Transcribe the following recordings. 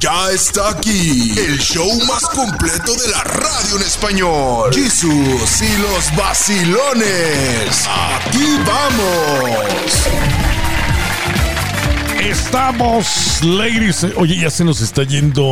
Ya está aquí el show más completo de la radio en español. Jesús y los vacilones. Aquí vamos. Estamos, ladies. Oye, ya se nos está yendo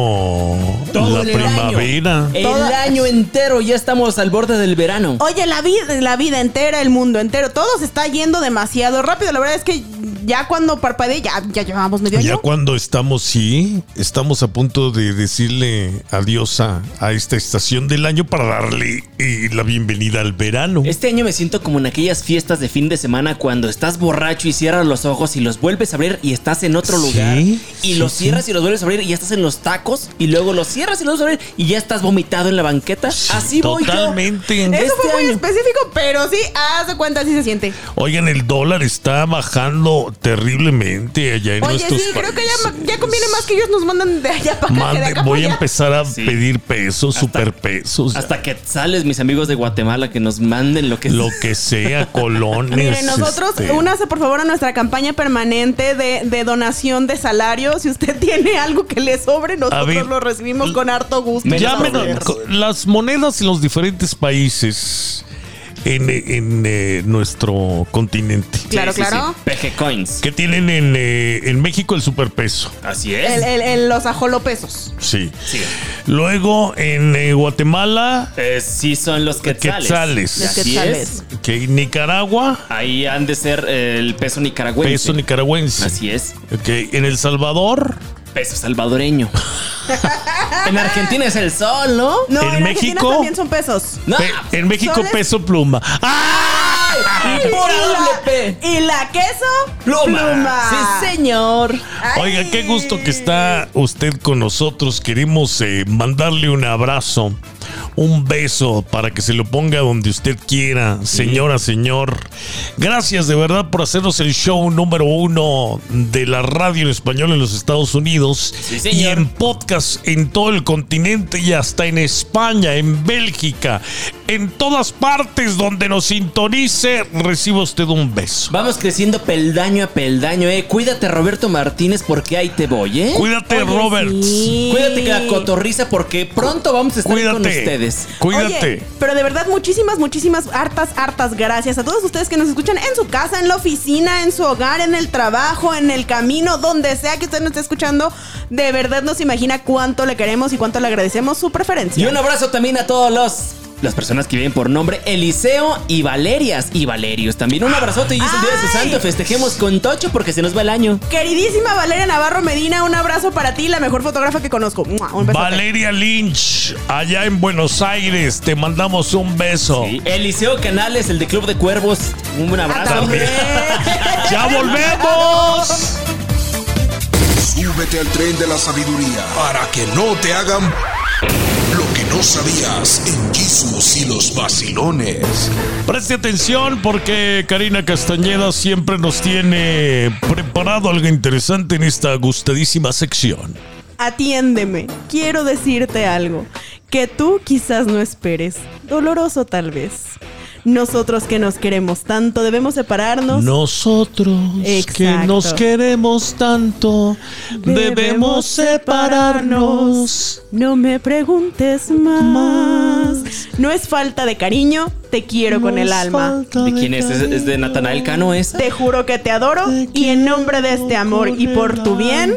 Todo la el primavera. año. El Toda- año entero ya estamos al borde del verano. Oye, la vida, la vida entera, el mundo entero, todo se está yendo demasiado rápido. La verdad es que ya cuando parpadeé, ya, ya llevamos medio Ya año. cuando estamos, sí, estamos a punto de decirle adiós a, a esta estación del año para darle eh, la bienvenida al verano. Este año me siento como en aquellas fiestas de fin de semana cuando estás borracho y cierras los ojos y los vuelves a abrir y estás en otro Sí, lugar. Y sí, los sí. cierras y los vuelves a abrir y ya estás en los tacos. Y luego los cierras y los vuelves a abrir y ya estás vomitado en la banqueta. Así voy yo. Totalmente. Eso este fue muy año. específico, pero sí, haz de cuenta, así se siente. Oigan, el dólar está bajando terriblemente allá en Oye, nuestros sí, creo que ya, ya conviene más que ellos nos mandan de allá para acá. que de Mande- acá voy a para allá. empezar a Sí. pedir pesos, superpesos, Hasta que sales, mis amigos de Guatemala, que nos manden lo que lo que sea, colones. Miren, nosotros, este, únase por favor a nuestra campaña permanente de, de donación de salario. Si usted tiene algo que le sobre, nosotros ver, lo recibimos con harto gusto. Menos Llamen a- problemas. co- las monedas en los diferentes países en, en, eh, nuestro continente. Claro, claro. PG Coins. Que tienen en, eh, en México el superpeso. Así es. El, el- el- los ajolopesos. Sí. Sí. Luego en eh, Guatemala, Eh, sí son los quetzales. Quetzales. Los Así quetzales. es. que en Nicaragua, Ahí han de ser el peso nicaragüense. peso nicaragüense. Así es. Ok, En El Salvador, Peso salvadoreño. en Argentina es el sol, ¿no? No, ¿En México? también son pesos. No. pe- en México soles. peso pluma. ¡Ah! ¡Ay! ¡Pura y, la, P! y la queso, Pluma. Sí, señor. Ay. Oiga, qué gusto que está usted con nosotros. Queremos eh, mandarle un abrazo, un beso para que se lo ponga donde usted quiera, señora, señor. Gracias de verdad por hacernos el show número uno de la radio en español en los Estados Unidos Sí, y en podcast en todo el continente y hasta en España, en Bélgica, en todas partes donde nos sintonice, reciba usted un beso. Vamos creciendo peldaño a peldaño, eh. Cuídate, Roberto Martínez, porque ahí te voy, eh. Cuídate, Oye, Robert. sí. Cuídate que la cotorriza, porque pronto vamos a estar con Cuídate. Ustedes. Cuídate. Oye, pero de verdad, muchísimas, muchísimas, hartas, hartas gracias a todos ustedes que nos escuchan en su casa, en la oficina, en su hogar, en el trabajo, en el camino, donde sea que usted nos esté escuchando. De verdad nos imagina cuánto le queremos y cuánto le agradecemos su preferencia. Y un abrazo también a todos los. Las personas que viven por nombre Eliseo y Valerias y Valerius. También un abrazote y es el día de su santo. Festejemos con Tocho porque se nos va el año. Queridísima Valeria Navarro Medina, un abrazo para ti, la mejor fotógrafa que conozco. ¡Mua! Un besote. Valeria Lynch, allá en Buenos Aires, te mandamos un beso. Sí. Eliseo Canales, el de Club de Cuervos. Un buen abrazo. También. ¡Ya volvemos! Súbete al tren de la sabiduría para que no te hagan lo que no sabías en Jesús y los vacilones. Preste atención porque Karina Castañeda siempre nos tiene preparado algo interesante en esta gustadísima sección. Atiéndeme, quiero decirte algo que tú quizás no esperes, doloroso tal vez. Nosotros que nos queremos tanto debemos separarnos. Nosotros que nos queremos tanto, debemos separarnos. No me preguntes más. No es falta de cariño, te quiero con el alma. ¿De quién es? ¿Es, es de Natanael Cano esa? Te juro que te adoro y en nombre de este amor y por tu bien,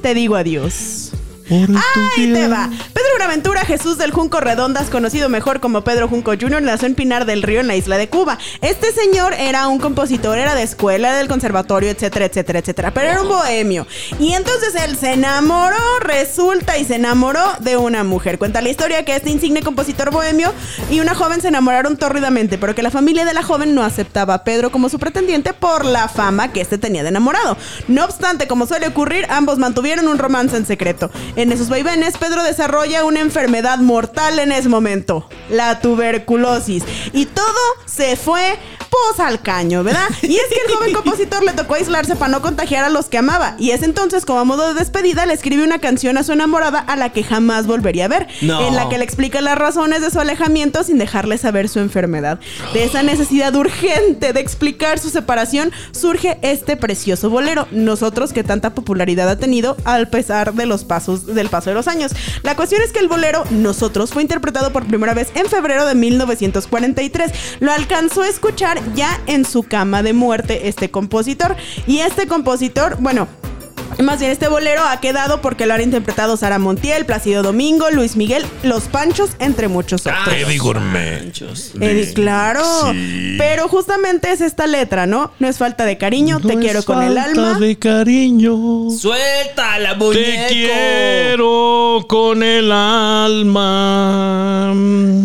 te digo adiós. Ahí te va. Pedro Buenaventura Jesús del Junco Redondas, conocido mejor como Pedro Junco Jr., nació en Pinar del Río, en la isla de Cuba. Este señor era un compositor, era de escuela, del conservatorio, etcétera, etcétera, etcétera. Pero era un bohemio. Y entonces él se enamoró, resulta, y se enamoró de una mujer. Cuenta la historia que este insigne compositor bohemio y una joven se enamoraron tórridamente, pero que la familia de la joven no aceptaba a Pedro como su pretendiente por la fama que este tenía de enamorado. No obstante, como suele ocurrir, ambos mantuvieron un romance en secreto. En esos vaivenes, Pedro desarrolla una enfermedad mortal en ese momento, la tuberculosis. Y todo se fue pues al caño, ¿verdad? Y es que el joven compositor le tocó aislarse para no contagiar a los que amaba. Y es entonces, como a modo de despedida, le escribe una canción a su enamorada a la que jamás volvería a ver. No. En la que le explica las razones de su alejamiento sin dejarle saber su enfermedad. De esa necesidad urgente de explicar su separación surge este precioso bolero. Nosotros que tanta popularidad ha tenido al pesar de los pasos del paso de los años. La cuestión es que el bolero Nosotros fue interpretado por primera vez en febrero de 1943. Lo alcanzó a escuchar ya en su cama de muerte este compositor. Y este compositor, bueno, más bien, este bolero ha quedado porque lo han interpretado Sara Montiel, Plácido Domingo, Luis Miguel, Los Panchos, entre muchos otros. Eddie Gourmet. Eddie, claro. Sí. Pero justamente es esta letra, ¿no? No es falta de cariño, te No quiero es con el falta alma. de cariño. Suelta la muñeco. Te quiero con el alma.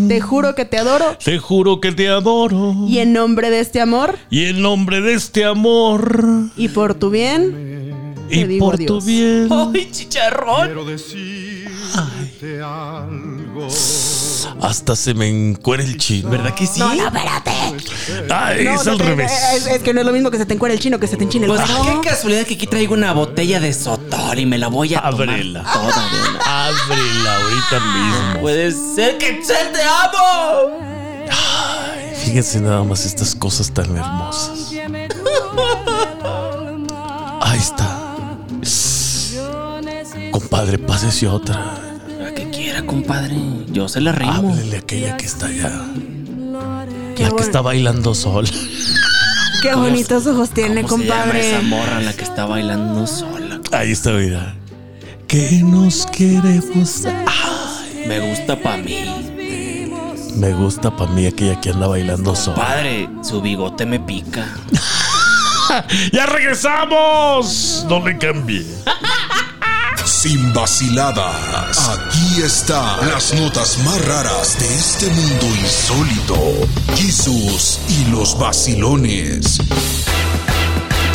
Te juro que te adoro. Te juro que te adoro. Y en nombre de este amor Y en nombre de este amor. y por tu bien, te Y digo por tu adiós. bien. ¡Ay, chicharrón! Quiero decirte algo. Hasta se me encuera el chino. ¿Verdad que sí? No, no, espérate. Ay, No, es no, al te- revés. Es, es que no es lo mismo que se te encuera el chino que se te enchine el Pues qué casualidad que aquí traigo una botella de sotol y me la voy a Ábrela. tomar toda de una. Ábrela ahorita mismo. Puede ser que Chel te amo. Fíjense nada más estas cosas tan hermosas. Compadre, pásese otra. La que quiera, compadre. Yo se la rimo. Háblele a aquella que está allá. Qué La que está bailando sol. Qué bonitos ojos tiene, ¿Cómo se llama compadre. esa morra la que está bailando sola? Ahí está, mira. Que nos queremos. Me gusta pa' mí. Me gusta para mí aquella que anda bailando sol. Padre, su bigote me pica. ¡Ya regresamos! No le cambie. Sin vaciladas. Aquí están las notas más raras de este mundo insólito. Jesús y los vacilones.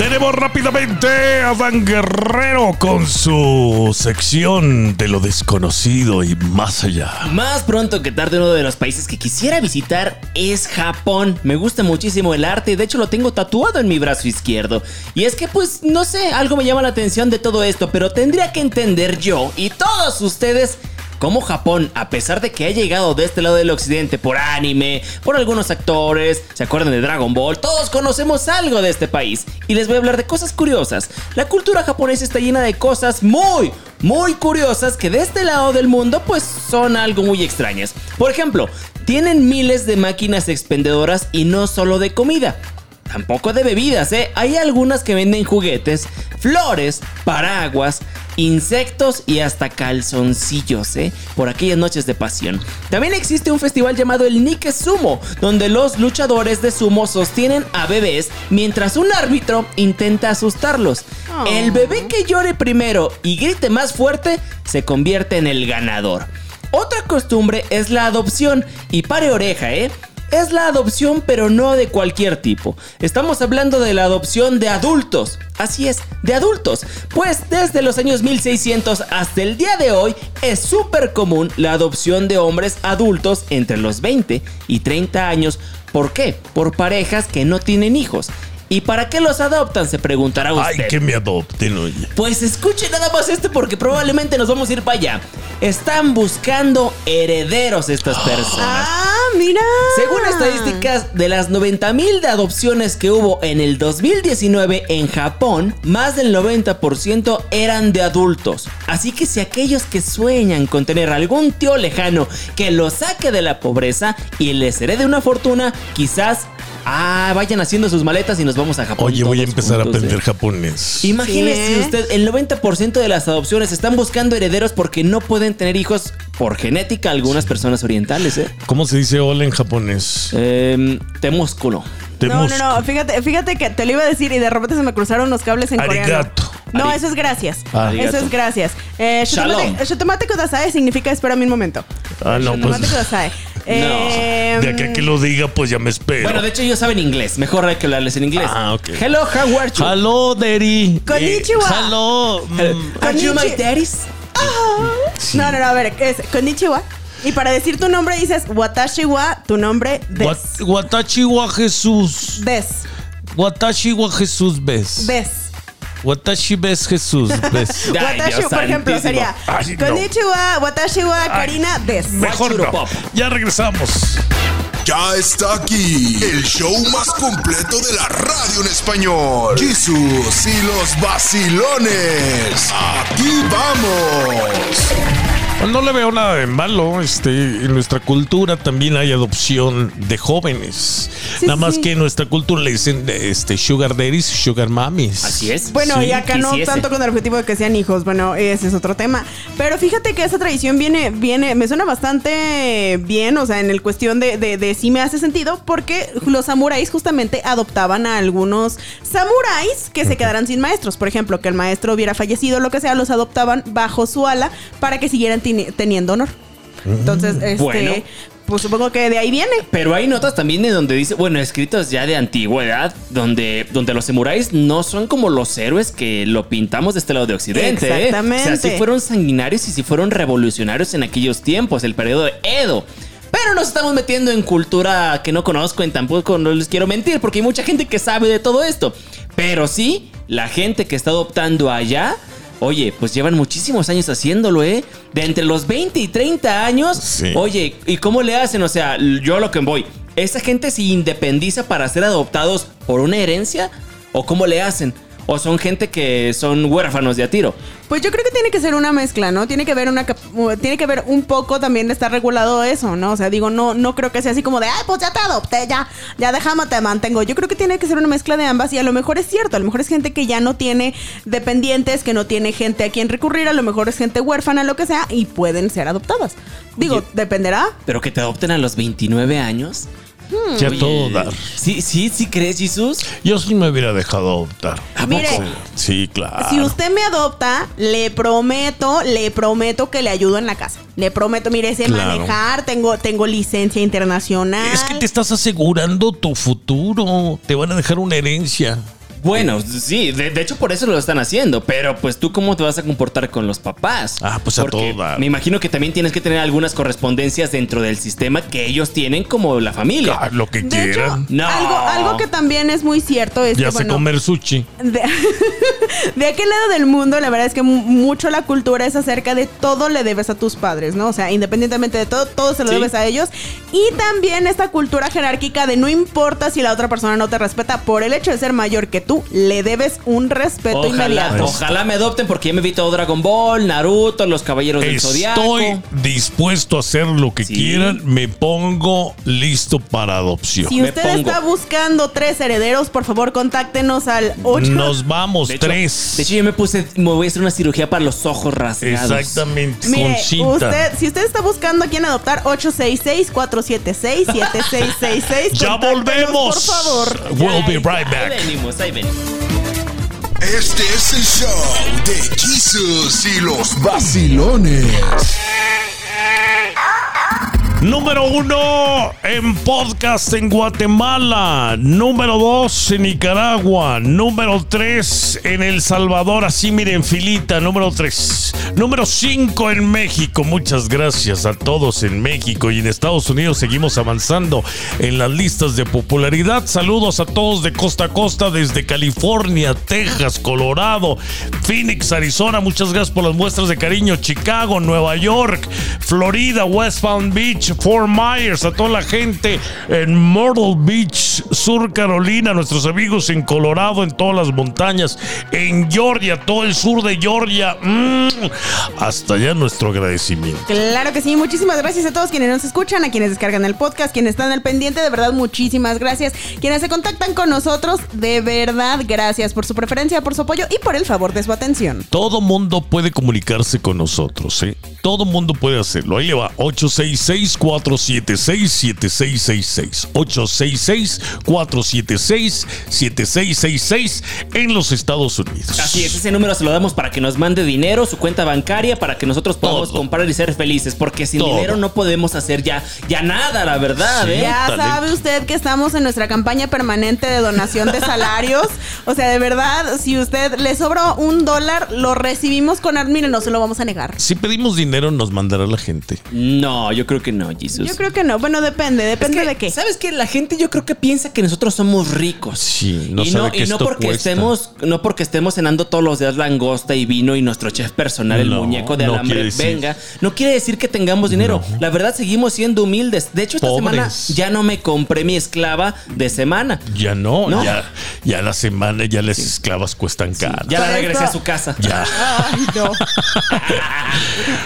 Tenemos rápidamente a Dan Guerrero con su sección de lo desconocido y más allá. Más pronto que tarde, uno de los países que quisiera visitar es Japón. Me gusta muchísimo el arte de hecho lo tengo tatuado en mi brazo izquierdo. Y es que, pues, no sé, algo me llama la atención de todo esto, pero tendría que entender yo y todos ustedes. Cómo Japón, a pesar de que ha llegado de este lado del occidente por anime, por algunos actores, se acuerdan de Dragon Ball, todos conocemos algo de este país. Y les voy a hablar de cosas curiosas. La cultura japonesa está llena de cosas muy, muy curiosas que de este lado del mundo pues son algo muy extrañas. Por ejemplo, tienen miles de máquinas expendedoras y no solo de comida. Tampoco de bebidas, ¿eh? Hay algunas que venden juguetes, flores, paraguas, insectos y hasta calzoncillos, ¿eh? Por aquellas noches de pasión. También existe un festival llamado el Nike Sumo, donde los luchadores de sumo sostienen a bebés mientras un árbitro intenta asustarlos. Oh. El bebé que llore primero y grite más fuerte se convierte en el ganador. Otra costumbre es la adopción. Y pare oreja, ¿eh? Es la adopción, pero no de cualquier tipo. Estamos hablando de la adopción de adultos. Así es, de adultos. Pues desde los años 1600 hasta el día de hoy es súper común la adopción de hombres adultos entre los 20 y 30 años. ¿Por qué? Por parejas que no tienen hijos. ¿Y para qué los adoptan? Se preguntará usted. Ay, que me adopten, oye. Pues escuche nada más esto porque probablemente nos vamos a ir para allá. Están buscando herederos estas personas. Ah, mira. Según estadísticas de las 90 mil de adopciones que hubo en el 2019 en Japón, más del 90% eran de adultos. Así que si aquellos que sueñan con tener algún tío lejano que los saque de la pobreza y les herede una fortuna, quizás ah, vayan haciendo sus maletas y nos vamos a Japón. Oye, voy a empezar a juntos, aprender ¿eh? japonés. Imagínese Sí, ¿eh? usted, el 90% de las adopciones están buscando herederos porque no pueden tener hijos por genética algunas personas orientales, ¿eh? ¿Cómo se dice hola en japonés? Eh, temúsculo. No, no, Tenemos- no, fíjate, fíjate que te lo iba a decir y de repente se me cruzaron los cables en coreano. Arigato. No, Ari- eso es gracias. Arigato. Eso es gracias. Eh, shotomate, shotomate kudasai significa espérame un momento. Ah, no, Shotomate pues. kudasai. Eh, De acá que lo diga, pues ya me espero. Bueno, de hecho ellos saben inglés. Mejor hay que hablarles en inglés. Ah, ok. Hello, how are you? Hello, Daddy. Konnichiwa. Eh, hello. mm, Are you my daddies? No, no, no, a ver, es konnichiwa. Y para decir tu nombre dices Watashi wa tu nombre des. Wat- Watashi wa Jesús. Des. Watashi wa Jesús ves. Des. Watashi ves Jesús ves. Watashi, por ejemplo, sería Ay, no. Konnichiwa, Watashi wa Karina des. Mejor no. Pop. Ya regresamos. Ya está aquí el show más completo de la radio en español. Jesús y los vacilones. Aquí vamos. Pues No le veo nada de malo. Este, en nuestra cultura también hay adopción de jóvenes. Sí, nada más sí. que en nuestra cultura le dicen este, sugar daddies, sugar mommies. Así es. Bueno, Sí. y acá no Quisiese. tanto con el objetivo de que sean hijos, bueno, ese es otro tema. Pero fíjate que esa tradición viene, viene, me suena bastante bien, o sea, en el cuestión de, de, de sí me hace sentido, porque los samuráis justamente adoptaban a algunos samuráis que se quedaran sin maestros. Por ejemplo, que el maestro hubiera fallecido, lo que sea, los adoptaban bajo su ala para que siguieran teniendo honor. Entonces, este, Bueno. pues supongo que de ahí viene. Pero hay notas también en donde dice, bueno, escritos ya de antigüedad, donde, donde los samuráis no son como los héroes que lo pintamos de este lado de Occidente. ¿eh? Exactamente. O sea, sí fueron sanguinarios y sí fueron revolucionarios en aquellos tiempos, el periodo de Edo. Pero nos estamos metiendo en cultura que no conozco, en tampoco no les quiero mentir, porque hay mucha gente que sabe de todo esto. Pero sí, la gente que está adoptando allá, oye, pues llevan muchísimos años haciéndolo, ¿eh? De entre los 20 y 30 años, Sí. oye, ¿y cómo le hacen? O sea, yo a lo que voy, ¿esa gente se independiza para ser adoptados por una herencia? ¿O cómo le hacen? ¿O son gente que son huérfanos de a tiro? Pues yo creo que tiene que ser una mezcla, ¿no? Tiene que ver una tiene que ver un poco también de estar regulado eso, ¿no? O sea, digo, no no creo que sea así como de, "Ay, pues ya te adopté, ya ya déjame te mantengo." Yo creo que tiene que ser una mezcla de ambas y a lo mejor es cierto, a lo mejor es gente que ya no tiene dependientes, que no tiene gente a quien recurrir, a lo mejor es gente huérfana, lo que sea y pueden ser adoptadas. Digo, Oye. dependerá. Pero que te adopten a los 29 años. Ya Oye, todo dar. Sí, sí, sí crees, Jesús. Yo sí me hubiera dejado adoptar. ¿A Mire, poco? Sí, claro. Si usted me adopta, le prometo, le prometo que le ayudo en la casa. Le prometo, mire, sé Claro. manejar, tengo tengo licencia internacional. Es que te estás asegurando tu futuro. Te van a dejar una herencia. Bueno, sí, de, de hecho por eso lo están haciendo, pero pues tú cómo te vas a comportar con los papás. Ah, pues a Porque dar. Me imagino que también tienes que tener algunas correspondencias dentro del sistema que ellos tienen como la familia. Ah, lo que De hecho, quieran. No. algo, algo que también es muy cierto es ya que, sé bueno, comer sushi. de, de aquel lado del mundo, la verdad es que mu- mucho la cultura es acerca de todo le debes a tus padres, ¿no? O sea, independientemente de todo, todo se lo Sí. debes a ellos. Y también esta cultura jerárquica de no importa si la otra persona no te respeta, por el hecho de ser mayor que tú, le debes un respeto Ojalá, inmediato. ojalá me adopten porque ya me vi todo Dragon Ball, Naruto, los Caballeros del Zodiaco. Estoy dispuesto a hacer lo que Sí. quieran. Me pongo listo para adopción. Si Me usted pongo. está buscando tres herederos, por favor, contáctenos al 8. Nos vamos, De hecho, tres. de hecho, yo me puse, me voy a hacer una cirugía para los ojos rasgados. Exactamente. Mire, con cinta. usted, si usted está buscando a quién adoptar, 866-476-7666. ya volvemos. Por favor. We'll be right Ahí back. venimos, ahí venimos. Este es el show de Jesús y los vacilones. Número uno en podcast en Guatemala. Número dos en Nicaragua. Número tres en El Salvador. Así miren, filita. Número tres. Número cinco en México. Muchas gracias a todos en México y en Estados Unidos. Seguimos avanzando en las listas de popularidad. Saludos a todos de costa a costa, desde California, Texas, Colorado, Phoenix, Arizona. Muchas gracias por las muestras de cariño. Chicago, Nueva York, Florida, West Palm Beach, Fort Myers, a toda la gente en Myrtle Beach, Sur Carolina, nuestros amigos en Colorado, en todas las montañas, en Georgia, todo el sur de Georgia. Mm, hasta allá nuestro agradecimiento. Claro que sí, muchísimas gracias a todos quienes nos escuchan, a quienes descargan el podcast, quienes están al pendiente, de verdad muchísimas gracias. Quienes se contactan con nosotros, de verdad gracias por su preferencia, por su apoyo y por el favor de su atención. Todo mundo puede comunicarse con nosotros, ¿eh? Todo mundo puede hacerlo. Ahí le va, 866-476-7666. 476-7666 en los Estados Unidos. Así es, ese número se lo damos para que nos mande dinero, su cuenta bancaria, para que nosotros podamos Todo. comprar y ser felices. Porque sin Todo. dinero no podemos hacer ya, ya nada, la verdad, Sí. ¿eh? Ya talento. sabe usted que estamos en nuestra campaña permanente de donación de salarios. O sea, de verdad, si usted le sobra un dólar, lo recibimos con... ar- Mire, no se lo vamos a negar. Si pedimos dinero, nos mandará la gente. No, yo creo que no, Yo creo que no. Bueno, depende. Es Depende que, de qué. ¿Sabes qué? La gente yo creo que piensa que nosotros somos ricos. Sí, no y sabe no, que y no esto porque cuesta. estemos, no porque estemos cenando todos los días langosta y vino y nuestro chef personal, el No, muñeco de no alambre, venga. No quiere decir que tengamos dinero. La verdad, seguimos siendo humildes. De hecho, esta Pobres. semana ya no me compré mi esclava de semana. Ya no, No. Ya, ya la semana, ya las esclavas cuestan caro. Ya la regresé a su casa. Ya. Ay, no.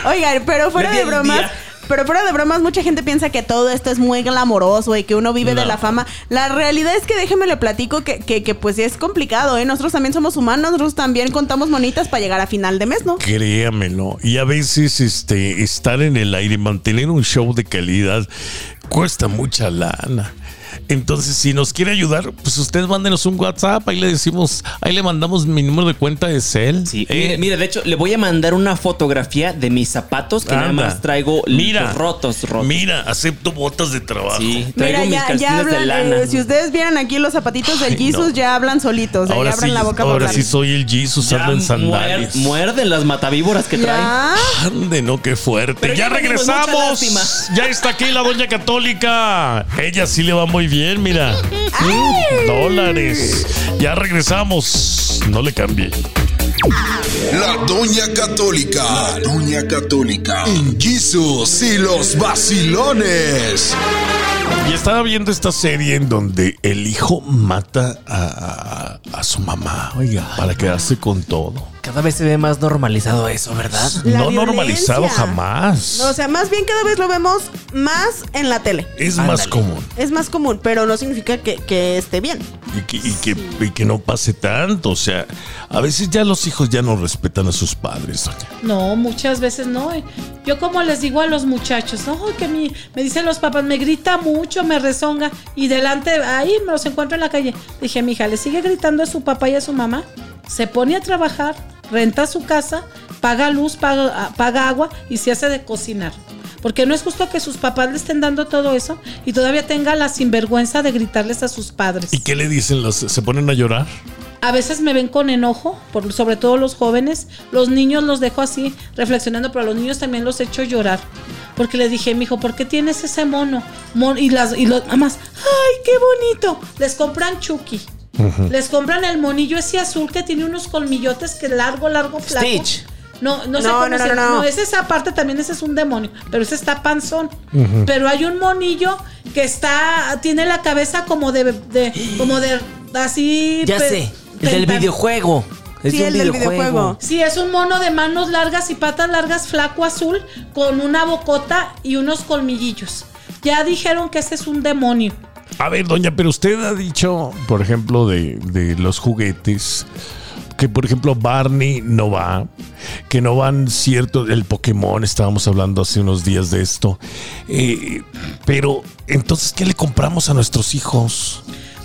Oigan, pero fuera de bromas. día. Pero fuera de bromas, mucha gente piensa que todo esto es muy glamoroso y que uno vive de la fama. La realidad es que déjeme le platico que, que, que, pues es complicado, ¿eh? Nosotros también somos humanos, nosotros también contamos monitas para llegar a final de mes, ¿no? Créamelo. Y a veces este, estar en el aire, mantener un show de calidad, cuesta mucha lana. Entonces, si nos quiere ayudar, pues ustedes mándenos un WhatsApp, ahí le decimos, ahí le mandamos mi número de cuenta de cel. Sí, Eh, mire, mire, de hecho, le voy a mandar una fotografía de mis zapatos que nada anda. más traigo mira, rotos, rotos. Mira, acepto botas de trabajo. Sí, traigo Mira, mis ya, ya calcetines de hablan, lana. eh, si ustedes vieran aquí los zapatitos del Ay, Jesus, no. ya hablan solitos, ya Ahora abren sí, la boca ahora sí soy el Jesus, Ya ando en muer- sandalias. muerden las matavíboras que trae. Ya. Ande, no, qué fuerte. Pero ya ya regresamos. Ya está aquí la doña católica. Ella sí le va muy bien, mira. Dólares. Ya regresamos. No le cambie. La Doña Católica. La Doña Católica. En Jesus y los vacilones. Y estaba viendo esta serie en donde el hijo mata a, a- a su mamá, oiga, para quedarse con todo. Cada vez se ve más normalizado eso, ¿verdad? La no normalizado jamás. O sea, más bien cada vez lo vemos más en la tele. es más común. Es más común, pero no significa que, que esté bien. Y que, y, que, y que no pase tanto. O sea, a veces ya los hijos ya no respetan a sus padres, doña. No, muchas veces no. eh. Yo como les digo a los muchachos, no, que mi, me dicen los papás, me grita mucho, me rezonga y delante, ahí me los encuentro en la calle. Dije, mi hija, le sigue gritando a su papá y a su mamá, se pone a trabajar, renta su casa, paga luz, paga, paga agua y se hace de cocinar. Porque no es justo que sus papás le estén dando todo eso y todavía tenga la sinvergüenza de gritarles a sus padres. ¿Y qué le dicen? Los, ¿Se ponen a llorar? A veces me ven con enojo, por, sobre todo los jóvenes. Los niños los dejo así, reflexionando, pero a los niños también los echo llorar. Porque les dije, mijo, ¿por qué tienes ese mono? Mon- y las y los mamás, ¡ay, qué bonito! Les compran Chucky. Les compran el monillo ese azul que tiene unos colmillotes que largo, largo, flaco. Stitch. No, no sé No, cómo no, no, no, no. No, ese esa parte también, ese es un demonio. Pero ese está panzón. Pero hay un monillo que está, tiene la cabeza como de, de como de, así. Ya sé, el del videojuego. Es Sí, de un el del videojuego. Sí, es un mono de manos largas y patas largas, flaco azul, con una bocota y unos colmillillos. Ya dijeron que ese es un demonio. A ver, doña, pero usted ha dicho, por ejemplo, de, de los juguetes, que por ejemplo Barney no va, que no van cierto, el Pokémon, estábamos hablando hace unos días de esto. Eh, pero, entonces, ¿qué le compramos a nuestros hijos?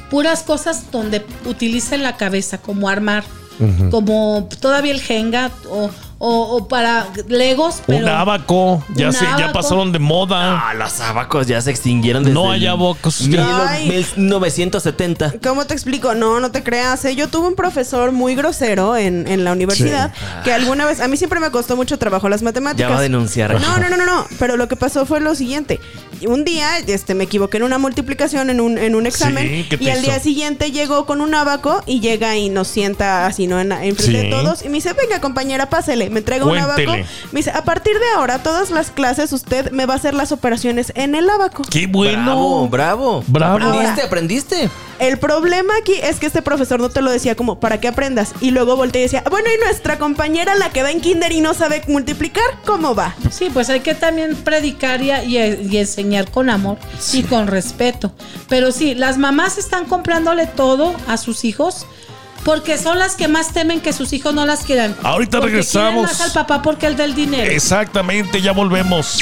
Puras cosas donde utilicen la cabeza, como armar, como todavía el Jenga o, o- o para Legos. Pero un abaco, ya, un se, ya pasaron de moda. Ah, los abacos ya se extinguieron desde No hay abacos. mil- Ay. 1970. ¿Cómo te explico? No, no te creas. ¿eh? Yo tuve un profesor muy grosero en, en la universidad que alguna vez, a mí siempre me costó mucho trabajo las matemáticas. Ya va a denunciar. No, no, no, no, no. Pero lo que pasó fue lo siguiente. Un día este, me equivoqué en una multiplicación en un, en un examen Sí, ¿qué te y al día siguiente llegó con un abaco y llega y nos sienta así, ¿no? En, en frente Sí. de todos y me dice, venga compañera, pásele. Me entrega un abaco. Me dice, a partir de ahora, todas las clases usted me va a hacer las operaciones en el abaco. ¡Qué bueno! Bravo, bravo. Bravo. ¿Aprendiste? ¿Aprendiste? El problema aquí es que este profesor no te lo decía como para que aprendas. Y luego volteé y decía, bueno, y nuestra compañera, la que va en kinder y no sabe multiplicar, ¿cómo va? Sí, pues hay que también predicar y, y- y enseñar con amor y con respeto. Pero sí, las mamás están comprándole todo a sus hijos Porque son las que más temen que sus hijos no las quieran. Ahorita Porque regresamos. más al papá porque el del dinero. Exactamente, ya volvemos.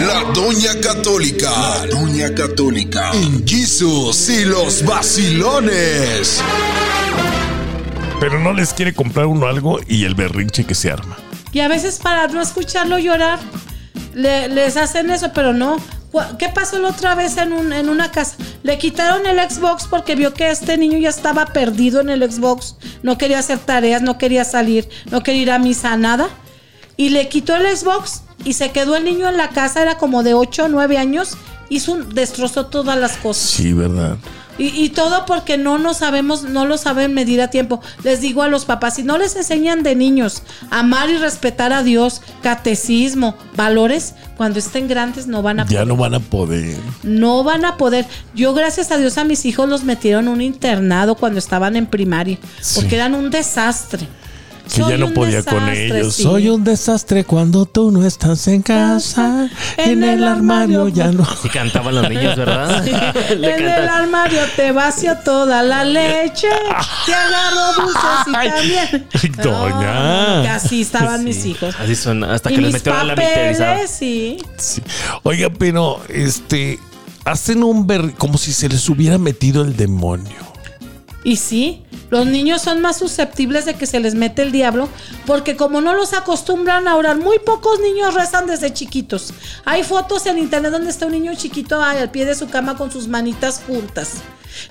La Doña Católica. La Doña Católica. En Jesus y los vacilones. Pero no les quiere comprar uno algo y el berrinche que se arma. Y a veces para no escucharlo llorar, le- les hacen eso, pero no. ¿Qué pasó la otra vez en, un- en una casa? Le quitaron el Xbox porque vio que este niño ya estaba perdido en el Xbox. No quería hacer tareas, no quería salir, no quería ir a misa, nada. Y le quitó el Xbox y se quedó el niño en la casa, era como de 8 o 9 años. Hizo un, destrozó todas las cosas. Sí, ¿verdad? Y, y todo porque no nos sabemos, no lo saben medir a tiempo. Les digo a los papás, si no les enseñan de niños amar y respetar a Dios, catecismo, valores, cuando estén grandes no van a Ya poder. no van a poder. No van a poder. Yo, gracias a Dios, a mis hijos los metieron en un internado cuando estaban en primaria, Sí. porque eran un desastre. Que Soy ya no un podía con desastre, ellos. sí. Soy un desastre cuando tú no estás en casa. En, el armario ya no. Sí cantaban los niños, ¿verdad? Le en el armario te vació toda la leche, te agarro dulces y también. ay, doña. No, que así estaban mis hijos. Así son, hasta que les mis metieron a la papeles, sí. Sí. Oiga, pero este hacen un ber como si se les hubiera metido el demonio. Y sí, los niños son más susceptibles de que se les mete el diablo, porque como no los acostumbran a orar, muy pocos niños rezan desde chiquitos. Hay fotos en internet donde está un niño chiquito al pie de su cama con sus manitas juntas.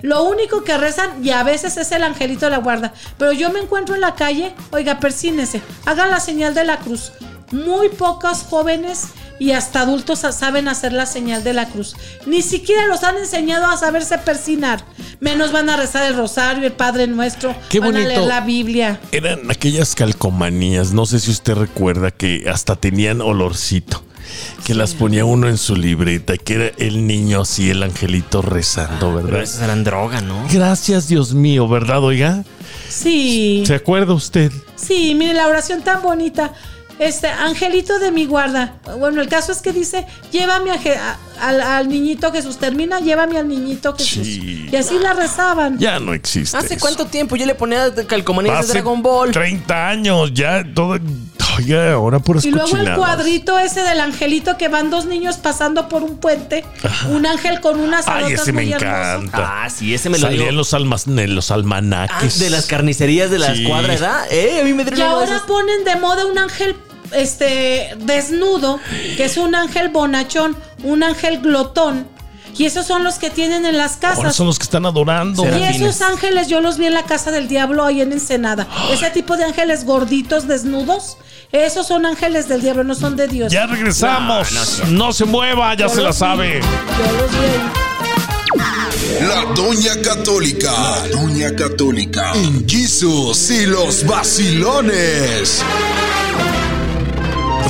Lo único que rezan, y a veces es el angelito de la guarda, pero yo me encuentro en la calle, oiga, persínese, haga la señal de la cruz. Muy pocos jóvenes y hasta adultos sa- saben hacer la señal de la cruz. Ni siquiera los han enseñado a saberse persinar. Menos van a rezar el rosario, el Padre Nuestro, Qué van a leer la Biblia. Eran aquellas calcomanías, no sé si usted recuerda que hasta tenían olorcito. Que las ponía uno en su libreta, que era el niño así, el angelito rezando, Pero ¿verdad? esas eran droga, ¿no? Gracias, Dios mío, ¿verdad, oiga? Sí, ¿Se acuerda usted? sí, mire la oración tan bonita. Este, angelito de mi guarda. Bueno, el caso es que dice, llévame a a- al, al niñito Jesús. Termina, llévame al niñito Jesús. Sí. Y así la rezaban. Ya no existe. ¿Hace eso. cuánto tiempo yo le ponía calcomanías Hace de Dragon Ball? 30 años, ya todo. Oiga, ahora puras Y luego el cuadrito ese del angelito que van dos niños pasando por un puente. Un ángel con unas Ay, ese me encanta. Ah, sí, ese me lo Salía dio. en los, almas, en los Ah, almanaques. de las carnicerías de la Sí. escuadra, ¿verdad? Eh, a mí me Y ahora ponen de moda un ángel este desnudo, que es un ángel bonachón, un ángel glotón. Y esos son los que tienen en las Ahora casas. son los que están adorando. Y esos ángeles yo los vi en la casa del diablo ahí en Ensenada. Ese tipo de ángeles gorditos, desnudos, esos son ángeles del diablo, no son de Dios. Ya regresamos. No, No, no es se mueva, ya Yo se la vi, sabe. Yo los vi ahí. La Doña Católica. La Doña Católica. En Jesus y los vacilones.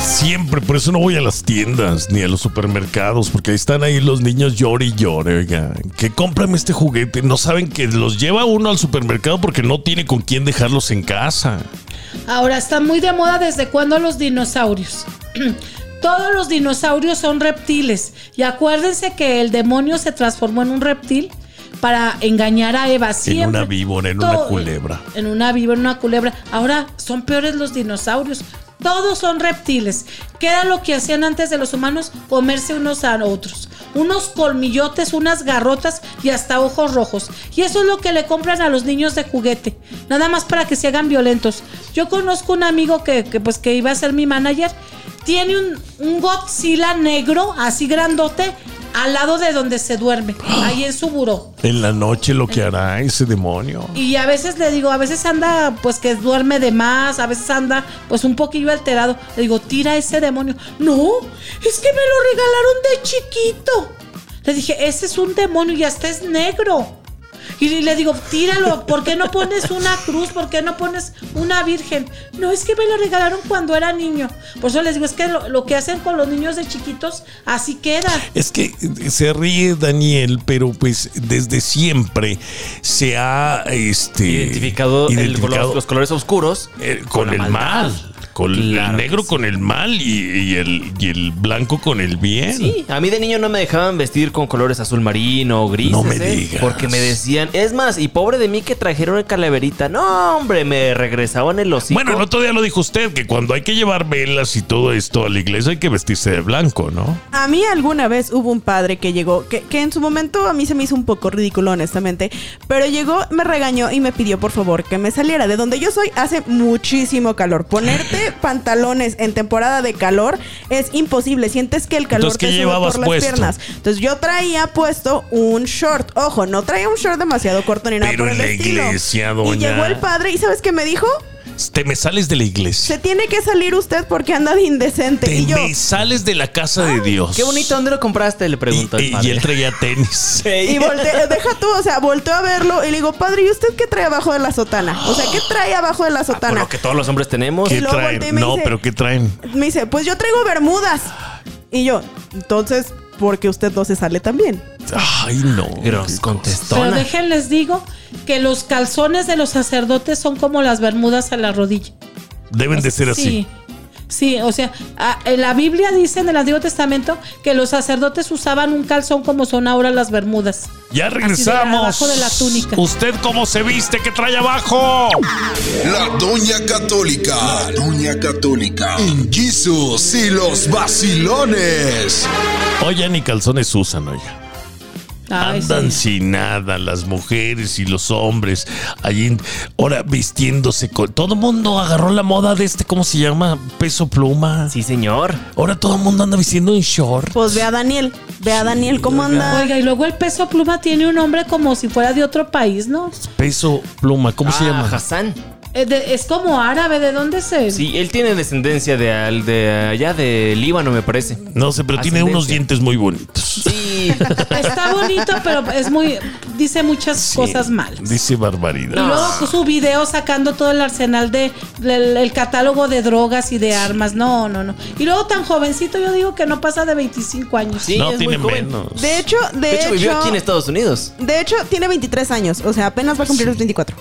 Siempre, por eso no voy a las tiendas ni a los supermercados, porque ahí están ahí los niños llore y llore, oiga, que cómprame este juguete. No saben que los lleva uno al supermercado porque no tiene con quién dejarlos en casa. Ahora está muy de moda desde cuando los dinosaurios. Todos los dinosaurios son reptiles. Y acuérdense que el demonio se transformó en un reptil para engañar a Eva. Siempre. una víbora, en una culebra. En una víbora, en una culebra. Ahora son peores los dinosaurios. Todos son reptiles. ¿Qué era lo que hacían antes de los humanos? Comerse unos a otros. Unos colmillotes, unas garrotas y hasta ojos rojos. Y eso es lo que le compran a los niños de juguete. Nada más para que se hagan violentos. Yo conozco un amigo que, pues que iba a ser mi manager. Tiene un, un Godzilla negro, así grandote, al lado de donde se duerme. Ahí en su buró. En la noche lo que hará ese demonio. Y a veces le digo, a veces anda pues que duerme de más, a veces anda pues un poquillo alterado. Le digo, tira ese demonio. No, es que me lo regalaron de chiquito. Le dije, ese es un demonio y hasta es negro. Y le digo, tíralo, ¿por qué no pones una cruz? ¿Por qué no pones una virgen? No, es que me lo regalaron cuando era niño. Por eso les digo, es que lo, lo que hacen con los niños de chiquitos, así queda. Es que se ríe Daniel, pero pues desde siempre se ha este, Identificado, el- los, colores oscuros eh, con el maldad. mal. Con el Claro negro sí. con el mal y, y el, y el blanco con el bien. Sí, a mí de niño no me dejaban vestir con colores azul marino o grises. No me ¿eh? digas. Porque me decían, es más, y pobre de mí que trajeron una calaverita. No, hombre, me regresaban el hocico. Bueno, el otro día lo dijo usted, que cuando hay que llevar velas y todo esto a la iglesia hay que vestirse de blanco, ¿no? A mí alguna vez hubo un padre que llegó, que, que en su momento a mí se me hizo un poco ridículo, honestamente, pero llegó, me regañó y me pidió por favor que me saliera. De donde yo soy hace muchísimo calor. Ponerte pantalones en temporada de calor es imposible. Sientes que el calor Entonces, ¿qué te sube por las puesto? piernas. Entonces yo traía puesto un short. Ojo, no traía un short demasiado corto ni nada Pero por el en la estilo. iglesia, Y llegó el padre y ¿sabes qué me dijo? Te me sales de la iglesia. Se tiene que salir usted porque anda de indecente. Te y yo, me sales de la casa de Dios. Qué bonito, ¿dónde lo compraste? Le preguntó Y, y- padre. y él traía tenis. Y volteé, deja tú, o sea, volteó a verlo y le digo, padre, ¿y usted qué trae abajo de la sotana? O sea, ¿qué trae abajo de la Por sotana? lo que todos los hombres tenemos. ¿Qué traen? No, dice- pero ¿qué traen? Me dice, pues yo traigo bermudas. Y yo, entonces, ¿por qué usted no se sale también? Ay, no. Gros Pero contestona. déjenles digo que los calzones de los sacerdotes son como las bermudas a la rodilla. Deben de ser así. Sí. Sí, o sea, a- en la Biblia dice en el Antiguo Testamento que los sacerdotes usaban un calzón como son ahora las bermudas. Ya Así de regresamos. abajo de la túnica. ¿Usted cómo se viste? ¿Qué trae abajo? La Doña Católica. La Doña Católica. En Jesus y los vacilones. Oye, ni calzones usan, oiga. Ay, Andan sí. sin nada las mujeres y los hombres. Allí, ahora vistiéndose con. Todo el mundo agarró la moda de este, ¿cómo se llama? Peso pluma. Sí, señor. Ahora todo el mundo anda vistiendo en short. Pues ve a Daniel, ve a Daniel cómo anda. Oiga, y luego el peso pluma tiene un nombre como si fuera de otro país, ¿no? Peso pluma, ¿cómo se Ah, llama? Hassan. Eh, de- es como árabe, ¿de dónde se? Sí, él tiene descendencia de, al- de allá de Líbano, me parece. No sé, pero tiene unos dientes muy bonitos. Sí. Está bonito, pero es muy. Dice muchas Sí, cosas malas. Dice Y barbaridad. luego su video sacando todo el arsenal de del- el catálogo de drogas y de armas. No, no, no. Y luego tan jovencito, yo digo que no pasa de 25 años. Sí, no, es tiene muy joven. menos. De hecho, de, De hecho, hecho, vivió aquí en Estados Unidos. de hecho, tiene 23 años, o sea, apenas va a cumplir los 24.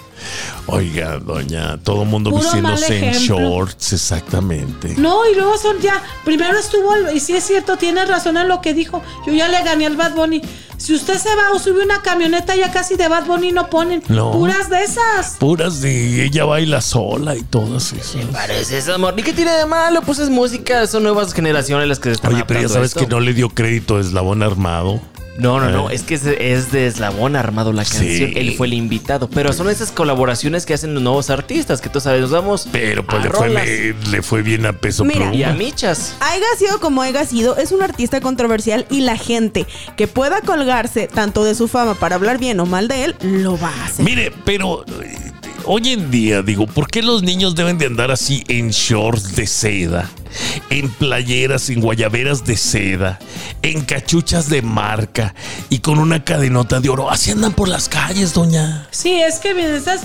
Oiga, doña, todo el mundo Puro vistiéndose en shorts, exactamente. No, y luego son ya. Primero estuvo, y sí es cierto, tiene razón en lo que dijo. Yo ya le gané al Bad Bunny. Si usted se va o sube una camioneta, ya casi de Bad Bunny no ponen. No. Puras de esas. Puras de ella baila sola y todas esas. Parece eso, amor. ¿Y qué tiene de malo? Pues es música, son nuevas generaciones las que se están Oye, pero ya sabes esto. que no le dio crédito a Eslabón Armado. No, no, no, es que es, es de Eslabón Armado la Sí. canción. Él fue el invitado. Pero son esas colaboraciones que hacen los nuevos artistas, que tú sabes, nos vamos. Pero pues a le fue, rolas. le, le fue bien a peso Mira, pluma. Y a michas. Haiga sido como haya sido, es un artista controversial y la gente que pueda colgarse tanto de su fama para hablar bien o mal de él, lo va a hacer. Mire, pero hoy en día, digo, ¿por qué los niños deben de andar así en shorts de seda? En playeras, en guayaberas de seda, en cachuchas de marca y con una cadenota de oro. Así andan por las calles, doña. Sí, es que bien, estás.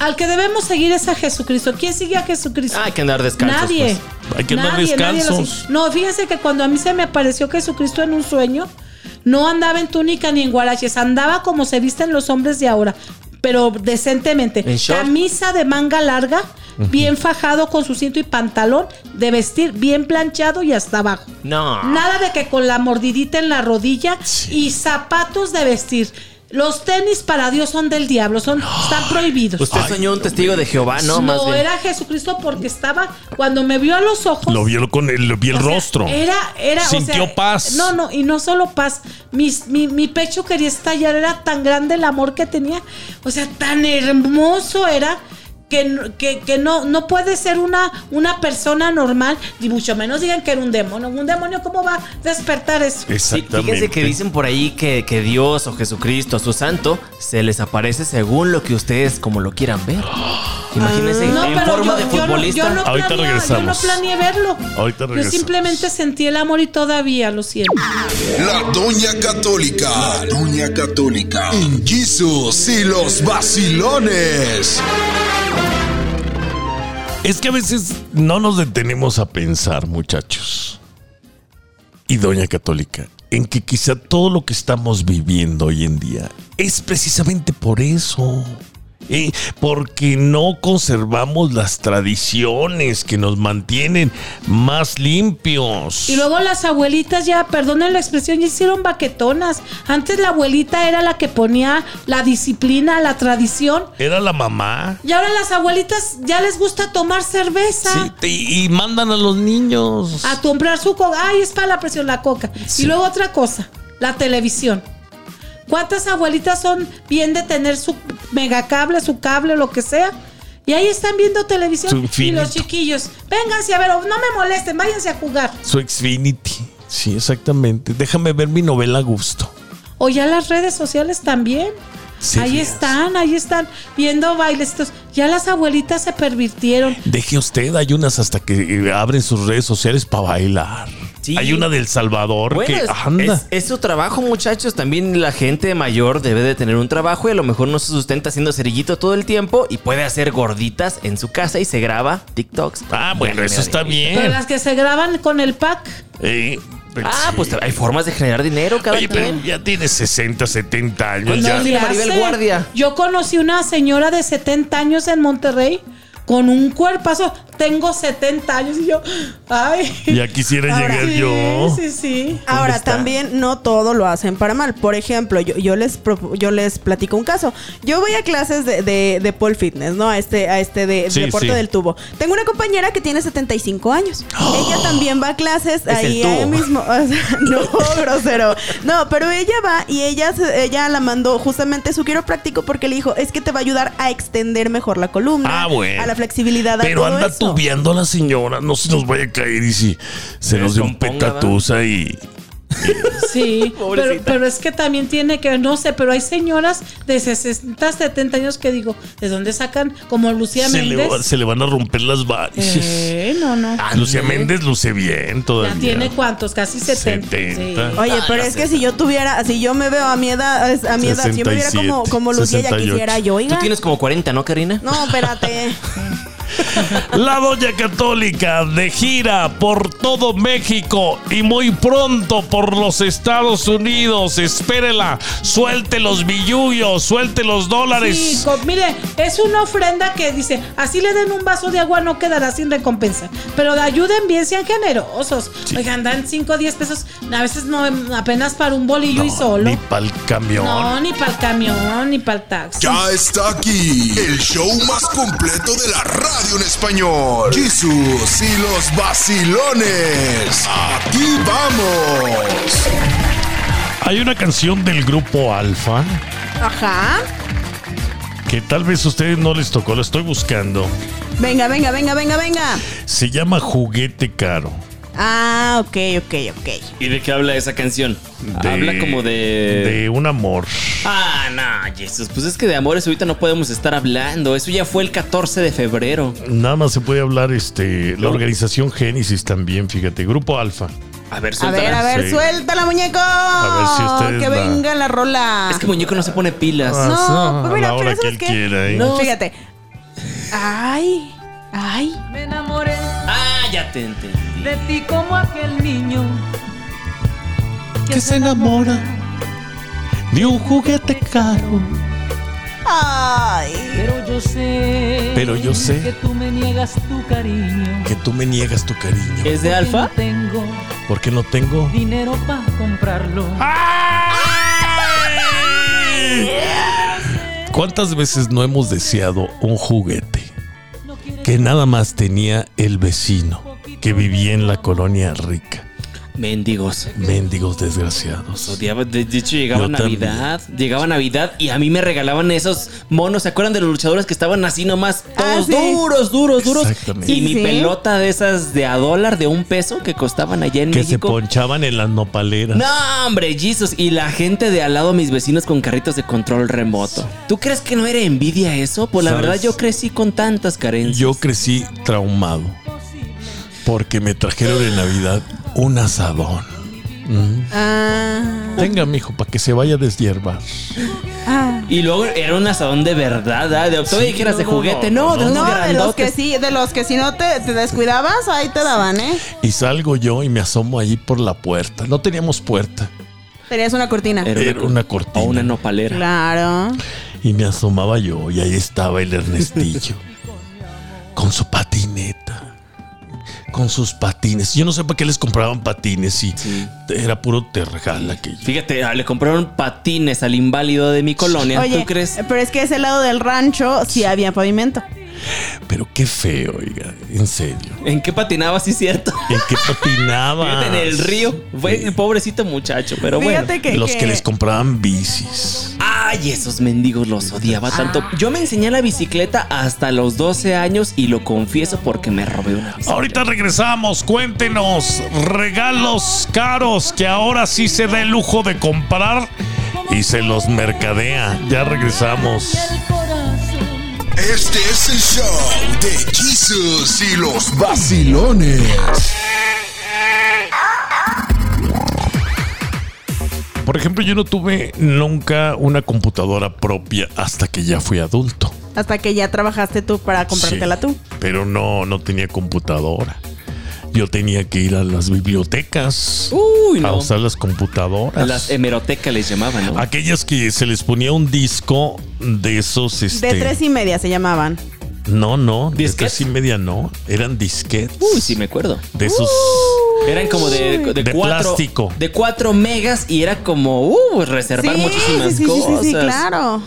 Al que debemos seguir es a Jesucristo. ¿Quién sigue a Jesucristo? Hay que andar descalzos, Nadie. pues. Hay que andar Nadie, descalzos. no, fíjense que cuando a mí se me apareció Jesucristo en un sueño, no andaba en túnica ni en guaraches, andaba como se visten los hombres de ahora, pero decentemente. Camisa de manga larga, bien fajado con su cinto y pantalón de vestir, bien planchado y hasta abajo. No. Nada de que con la mordidita en la rodilla Sí. y zapatos de vestir. Los tenis para Dios son del diablo, son, están prohibidos. Usted soñó un testigo de Jehová, ¿no? Más no, bien. era Jesucristo porque estaba, cuando me vio a los ojos. Lo vio con el, lo vi el o sea, rostro. Era, era. o Sintió sea, paz. No, no, y no solo paz. Mis- mi, mi pecho quería estallar, era tan grande el amor que tenía. O sea, tan hermoso era. Que, no- que, que no, no puede ser una, una persona normal, ni mucho menos digan que era un demonio. Un demonio, ¿cómo va a despertar eso? Sí, Exactamente. fíjense que dicen por ahí que, que Dios o Jesucristo, su santo, se les aparece según lo que ustedes como lo quieran ver. Imagínense No, en pero forma yo, de yo no- futbolista. yo no, Ahorita planea- yo no regresamos. planeé verlo. Ahorita yo regresamos. simplemente sentí el amor y todavía lo siento. La Doña Católica. La Doña Católica. En Jesus y los vacilones. Es que a veces no nos detenemos a pensar, muchachos. Y Doña Católica, en que quizá todo lo que estamos viviendo hoy en día es precisamente por eso. ¿Eh? porque no conservamos las tradiciones que nos mantienen más limpios. Y luego las abuelitas ya, perdonen la expresión, ya hicieron baquetonas. Antes la abuelita era la que ponía la disciplina, la tradición. Era la mamá. Y ahora las abuelitas ya les gusta tomar cerveza. Sí, y mandan a los niños. A comprar su coca. Ay, es para la presión, la coca. Sí. Y luego otra cosa, la televisión. ¿Cuántas abuelitas son bien de tener su megacable, su cable, lo que sea? Y ahí están viendo televisión. Y los chiquillos, vénganse a ver, no me molesten, váyanse a jugar. Su Xfinity. Sí, exactamente. Déjame ver mi novela a gusto. O ya las redes sociales también. Sí, ahí fíjate. están, ahí están, viendo bailecitos. Ya las abuelitas se pervirtieron. Deje usted, hay unas hasta que abren sus redes sociales para bailar. Sí. Hay una del Salvador Bueno, que es, anda. es- es su trabajo, muchachos. También la gente mayor debe de tener un trabajo y a lo mejor no se sustenta haciendo cerillito todo el tiempo y puede hacer gorditas en su casa y se graba TikToks. ah, bueno, eso está Pero bien. las que se graban con el pack. Eh, pero Ah, sí. pues hay formas de generar dinero cada Oye, pero ya tiene 60, 70 años. Pues ya. no, Maribel. Guardia. Yo conocí una señora de 70 años en Monterrey con un cuerpazo. Tengo 70 años y yo, ay. Ya quisiera Ahora, llegar sí, yo. Sí, sí. Ahora, está? también no todo lo hacen para mal. Por ejemplo, yo, yo les yo les platico un caso. Yo voy a clases de, de, de pole fitness, ¿no? A este, a este de Sí, deporte sí. del tubo. Tengo una compañera que tiene 75 años. Ella también va a clases Es ahí, ahí mismo. O sea, no, grosero. No, pero ella va y ella, ella la mandó justamente su quiropráctico porque le dijo, es que te va a ayudar a extender mejor la columna. Ah, bueno. A la flexibilidad. a Pero todo anda eso. tubeando a la señora, no se nos vaya a caer y si se nos dé un petatusa y. Sí, pero, pero es que también tiene que, no sé, pero hay señoras de 60, 70 años que digo, ¿de dónde sacan? Como Lucía Se le, Méndez. se le van a romper las varices. Eh, no, no. Lucía Méndez luce bien todavía. Ya tiene cuántos, casi 70. 70. Sí. Oye, Ah, pero es que si yo tuviera, si yo me veo a mi edad, a mi edad, si yo me viera como, 67, como Lucía, ya 68. quisiera yo, oiga. Tú tienes como 40, ¿no, Karina? No, espérate. La Doña Católica de gira por todo México y muy pronto por los Estados Unidos. Espérela, suelte los billullos, suelte los Sí, dólares. co- mire, es una ofrenda que dice, así le den un vaso de agua, no quedará sin recompensa. Pero ayuden bien, sean generosos. Oigan, dan 5 o 10 pesos, a veces no, apenas para un bolillo y solo. Ni para el camión. No, ni para el camión, ni para el taxi. Ya está aquí el show más completo de la radio español. Jesús y los vacilones. Aquí vamos. Hay una canción del grupo Alfa Ajá. que tal vez a ustedes no les tocó, la estoy buscando. Venga, venga, venga, venga, venga. Se llama Juguete Caro. Ah, ok, ok, ok. ¿Y de qué habla esa canción? De- habla como de... De un amor. Ah, no, Jesús. Pues es que de amores ahorita no podemos estar hablando. Eso ya fue el 14 de febrero. Nada más se puede hablar este la organización Génesis también, fíjate, Grupo Alfa. A ver, A suéltala. ver, a ver, Sí. suéltala, muñeco. ver si ustedes Que la- venga la rola. Es que Muñeco no se pone pilas. Ah, No, pues a mira, la pero hora que ¿sabes él qué? quiera, ¿eh? No. Fíjate. Ay, ay. Me enamoré Ah, ya te entendí. de ti como aquel niño Que se enamora de un juguete caro. Ay. Pero yo sé Pero yo sé. que tú me niegas tu cariño Que tú me niegas tu cariño. ¿Es de Alfa? No tengo Porque no tengo. dinero para comprarlo ¿Cuántas veces no hemos deseado un juguete que nada más tenía el vecino que vivía en la colonia rica? Mendigos. Mendigos desgraciados. Odiaba, de, de hecho llegaba Yo Navidad, llegaba Navidad y a mí me regalaban esos monos, ¿se acuerdan de los luchadores que estaban así nomás? Ah, Todos sí. duros, duros, duros. Exactamente. Y Sí, mi sí. pelota de esas de a dólar de un peso que costaban allá en Que se México. ponchaban en las nopaleras. No, hombre, Jesus. Y la gente de al lado, mis vecinos con carritos de control remoto. ¿Tú crees que no era envidia eso? Pues la ¿Sabes? verdad yo crecí con tantas carencias. Yo crecí traumado porque me trajeron de Navidad un asadón. Mm. Ah. Tenga, mijo, para que se vaya a deshiervar. ah. Y luego era un asadón de verdad, ¿ah? De, todavía dijeras de no, no, juguete, no, no, de no, de los que sí, de los que si no te, te descuidabas, ahí te daban, ¿eh? Y salgo yo y me asomo allí por la puerta. No teníamos puerta. Tenías una cortina. Era Era una O cortina. una nopalera. Claro. Y me asomaba yo y ahí estaba el Ernestillo. con su patineta. Con sus patines. Yo no sé para qué les compraban patines y era puro terral aquello. Fíjate, ah, le compraron patines al inválido de mi colonia. Oye, ¿Tú crees? pero es que ese lado del rancho sí había pavimento. Pero qué feo, oiga, en serio. ¿En qué patinaba, sí, cierto? ¿En qué patinaba? En el río. Fue el pobrecito muchacho, pero Fíjate bueno. que, Los que que- les compraban bicis. Ay, esos mendigos los odiaba tanto. Yo me enseñé la bicicleta hasta los 12 años y lo confieso porque me robé una bicicleta. Ahorita regresamos, cuéntenos regalos caros que ahora sí se da el lujo de comprar y se los mercadea. Ya regresamos. Este es el show de Jesus y los vacilones. Por ejemplo, yo no tuve nunca una computadora propia hasta que ya fui adulto. Hasta que ya trabajaste tú para comprártela Sí, tú. Pero no, no tenía computadora. Yo tenía que ir a las bibliotecas Uy, a no. usar las computadoras. Las hemerotecas les llamaban, ¿no? Aquellas que se les ponía un disco de esos, este. De tres y media se llamaban. No, no, de ¿Disquetes? tres y media no. Eran disquetes. Uy, sí me acuerdo. De esos. Eran como de, de, De cuatro, plástico. De 4 megas y era como uh, reservar Sí, muchísimas sí, sí, sí, cosas. sí, sí, claro.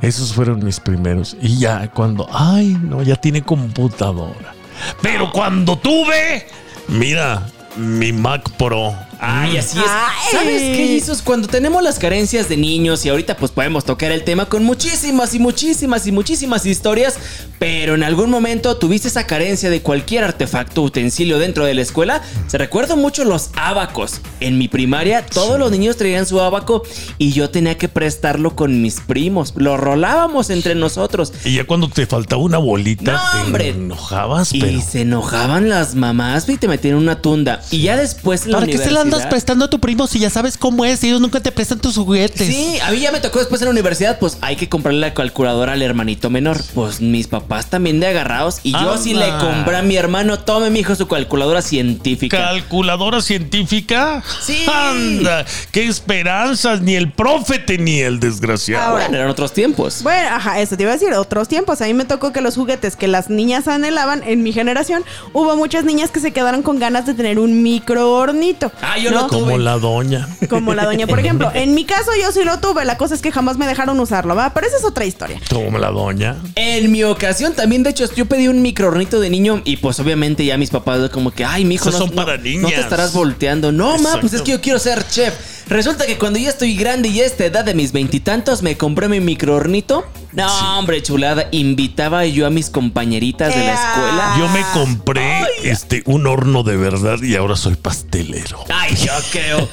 Esos fueron mis primeros. Y ya cuando. Ay, no, ya tiene computadora. Pero cuando tuve. Mira, mi Mac Pro. Ay, así es. Ay. ¿Sabes qué, Jesus? Cuando tenemos las carencias de niños y ahorita pues podemos tocar el tema con muchísimas y muchísimas y muchísimas historias, pero en algún momento tuviste esa carencia de cualquier artefacto, utensilio dentro de la escuela, se recuerdo mucho los abacos. En mi primaria todos los niños traían su abaco y yo tenía que prestarlo con mis primos. Lo rolábamos entre nosotros. Y ya cuando te faltaba una bolita, No, te hombre. enojabas, Y pero. se enojaban las mamás y te metían en una tunda. Y ya después en la ¿Para qué se la andas prestando a tu primo si ya sabes cómo es? Ellos nunca te prestan tus juguetes. Sí, a mí ya me tocó después en la universidad, pues hay que comprarle la calculadora al hermanito menor. Pues mis papás también de agarrados. Y yo sí le Anda. compré a mi hermano, tome mi hijo su calculadora científica. ¿Calculadora científica? Sí. Anda, qué esperanzas, ni el profe tenía el desgraciado. Ahora. bueno, eran otros tiempos. Bueno, ajá, eso te iba a decir, otros tiempos. A mí me tocó que los juguetes que las niñas anhelaban en mi generación, hubo muchas niñas que se quedaron con ganas de tener un microhornito. Ah, yo ¿no? lo tuve. Como la doña. Como la doña, por ejemplo. En mi caso yo sí lo tuve, la cosa es que jamás me dejaron usarlo, ¿va? Pero esa es otra historia. Como la doña. En mi ocasión también, de hecho, yo pedí un microornito de niño y pues obviamente ya mis papás como que, ay, mi hijo, Esos no, son no- para no niñas. te estarás volteando. No, ma, pues es que yo quiero ser chef. Resulta que cuando ya estoy grande y a esta edad de mis veintitantos me compré mi microornito. No, hombre, chulada. Invitaba yo a mis compañeritas de la escuela. Yo me compré este un horno de verdad y ahora soy pastelero. Ay, yo creo.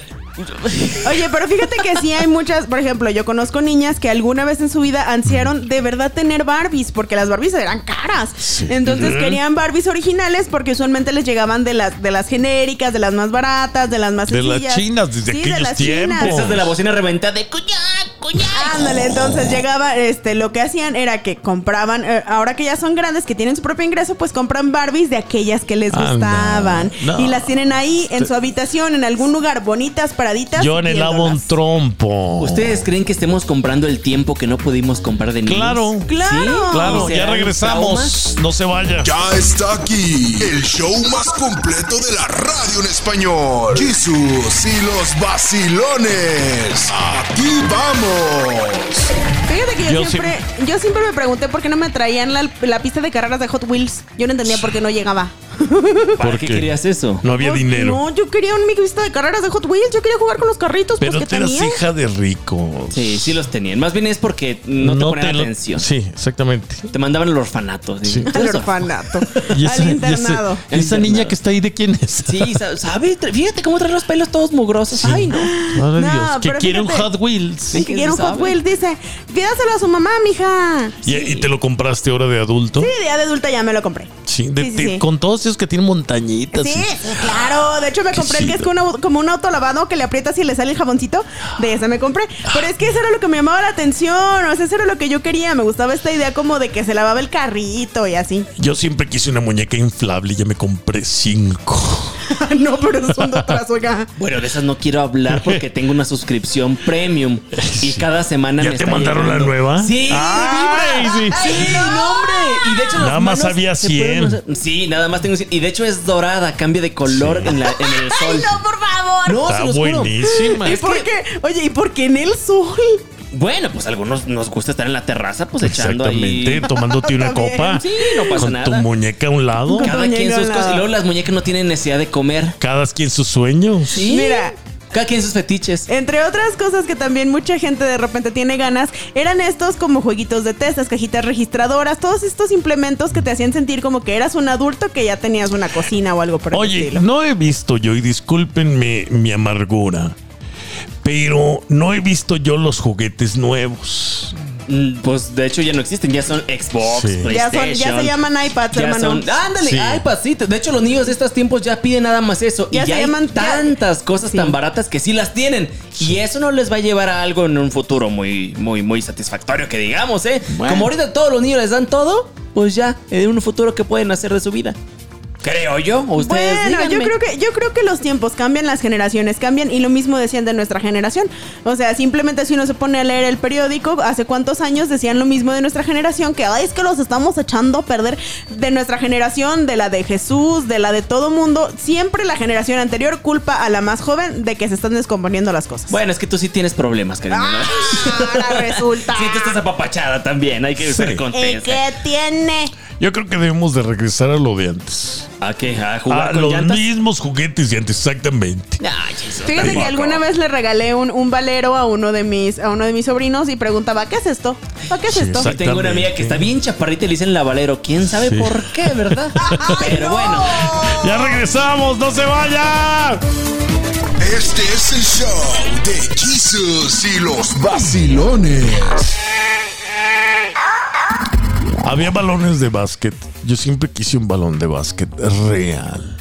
Oye, pero fíjate que sí hay muchas, por ejemplo, yo conozco niñas que alguna vez en su vida ansiaron de verdad tener Barbies, porque las Barbies eran caras. Sí. Entonces querían Barbies originales porque usualmente les llegaban de las, de las genéricas, de las más baratas, de las más De las sencillas. chinas, desde Sí, aquellos de las tiempos. chinas. Esas de la bocina reventada de cuñac, cuñac. Ándale, entonces llegaba, este, lo que hacían era que compraban, eh, ahora que ya son grandes, que tienen su propio ingreso, pues compran Barbies de aquellas que les Anda, gustaban. no. Y las tienen ahí en su habitación, en algún lugar, bonitas, Yo anhelaba un viéndolas. trompo. ¿Ustedes creen que estemos comprando el tiempo que no pudimos comprar de niños? Claro. Claro. Claro, ¿Y ya regresamos. No se vaya. Ya está aquí el show más completo de la radio en español. Jesús y los vacilones. Aquí vamos. Fíjate que yo, Yo siempre, yo siempre me pregunté por qué no me traían la, la pista de carreras de Hot Wheels. Yo no entendía por qué no llegaba. ¿Para ¿Por qué qué? querías eso? No había Pues, dinero. No, yo quería un mi pista de carreras de Hot Wheels. Yo quería jugar con los carritos, Pero pues que tú eras tenía. hija de rico. Sí, sí los tenían. Más bien es porque no te ponían lo- atención. Sí, exactamente. Te mandaban al orfanato. Sí. Al orfanato. Y esa, al y internado. y esa Internado. niña que está ahí, ¿de quién es? Sí, sa- sabe, Tra- fíjate cómo trae los pelos todos mugrosos. Ay, no. Madre No, Dios, que pero quiere un fíjate. Hot Wheels. Que quiere un ¿Quién Hot? Wheels. Dice, pídaselo a su mamá, mija. ¿Y, y te lo compraste ahora de adulto? Sí, día de adulta ya me lo compré. Sí, de- Sí, sí, sí. con todos esos que tienen montañitas. Sí, claro. De hecho, me compré el que es como un auto lavado que le aprietas y le sale el jaboncito. De ese me compré. Pero es que eso era lo que me llamaba la atención. O sea, eso era lo que yo quería. Me gustaba esta idea como de que se lavaba el carrito y así. Yo siempre quise una muñeca inflable y ya me compré cinco. no, pero es un dotazo, oiga. Bueno, de esas no quiero hablar porque tengo una suscripción premium y cada semana ¿Ya me te está mandaron la nueva? Sí, Ay, sí. Sí, no, hombre. Y de hecho las Nada más manos había se pueden 100. usar- Sí, nada más tengo 100. Y de hecho es dorada, cambia de color en, la- en el sol. No, por favor. No, se Está los juro. buenísima. ¿Y por qué? Oye, ¿y por qué en el sol? Bueno, pues a algunos nos gusta estar en la terraza, pues echando Exactamente, ahí. tomándote una copa. Sí, no pasa con tu nada. muñeca a un lado. Con- Cada quien sus cosas. Y luego las muñecas no tienen necesidad de comer. Cada quien sus sueños. Sí. Mira. Cada quien sus fetiches. Entre otras cosas que también mucha gente de repente tiene ganas, eran estos como jueguitos de testas, cajitas registradoras, todos estos implementos que te hacían sentir como que eras un adulto que ya tenías una cocina o algo por el Oye, estilo. no he visto yo, y discúlpenme mi amargura, pero no he visto yo los juguetes nuevos. Mm, Pues de hecho ya no existen, ya son Xbox, Sí. Ya, PlayStation. son, ya se llaman iPads, Ya hermano. son, ándale, Sí. iPads, sí. De hecho, los niños de estos tiempos ya piden nada más eso. Ya y se ya hay llaman- ya- tantas cosas Sí. tan baratas que sí las tienen. Y eso no les va a llevar a algo en un futuro muy, muy, muy satisfactorio, que digamos, ¿eh? Bueno. Como ahorita todos los niños les dan todo, pues ya, en un futuro, ¿qué pueden hacer de su vida? Creo yo. ¿O ustedes Bueno, yo creo que yo creo que los tiempos cambian, las generaciones cambian y lo mismo decían de nuestra generación. O sea, simplemente si uno se pone a leer el periódico, hace cuántos años decían lo mismo de nuestra generación, que "Ay, es que los estamos echando a perder de nuestra generación, de la de Jesús, de la de todo mundo. Siempre la generación anterior culpa a la más joven de que se están descomponiendo las cosas. Bueno, es que tú sí tienes problemas, cariño. ¿no? Ahora resulta. Sí, tú estás apapachada también. Hay que ser Sí. contenta. ¿Y qué tiene? Yo creo que debemos de regresar a lo de antes. ¿A qué? ¿A jugar A con los llantas? mismos juguetes de antes, exactamente. Ay, eso Fíjate que alguna vez le regalé un, un valero a uno de mis a uno de mis sobrinos y preguntaba, ¿qué es esto? ¿Para qué es Sí, esto? Tengo una amiga que está bien chaparrita y le dicen la Valero. ¿Quién sabe Sí. por qué, verdad? Pero bueno. Ya regresamos, no se vayan. Este es el show de Jesus y los vacilones. Había balones de básquet. Yo siempre quise un balón de básquet real.